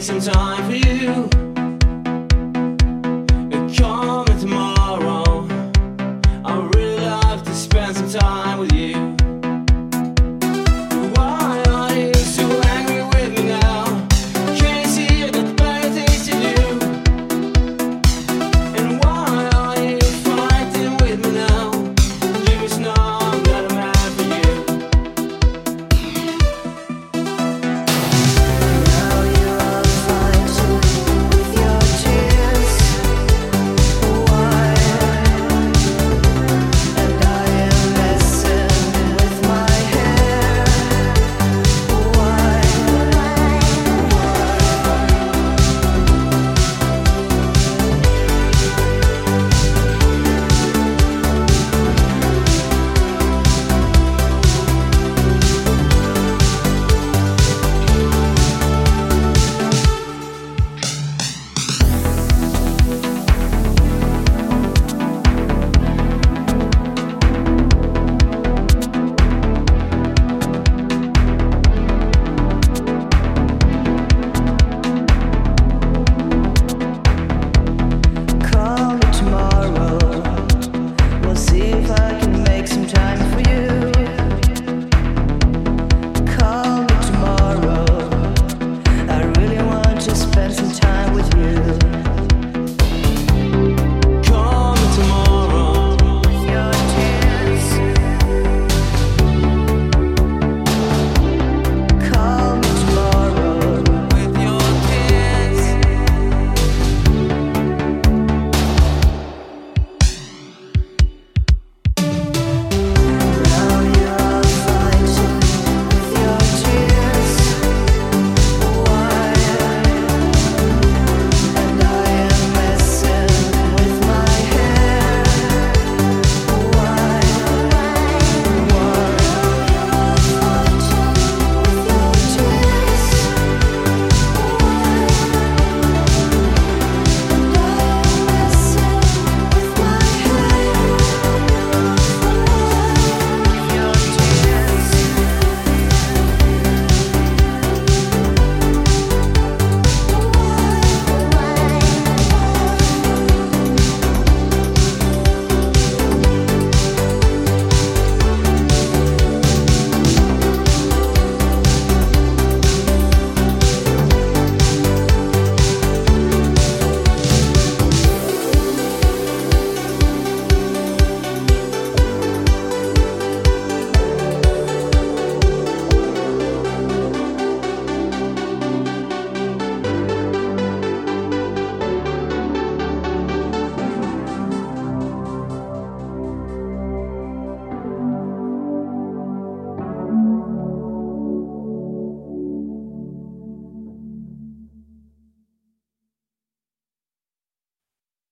some time for you.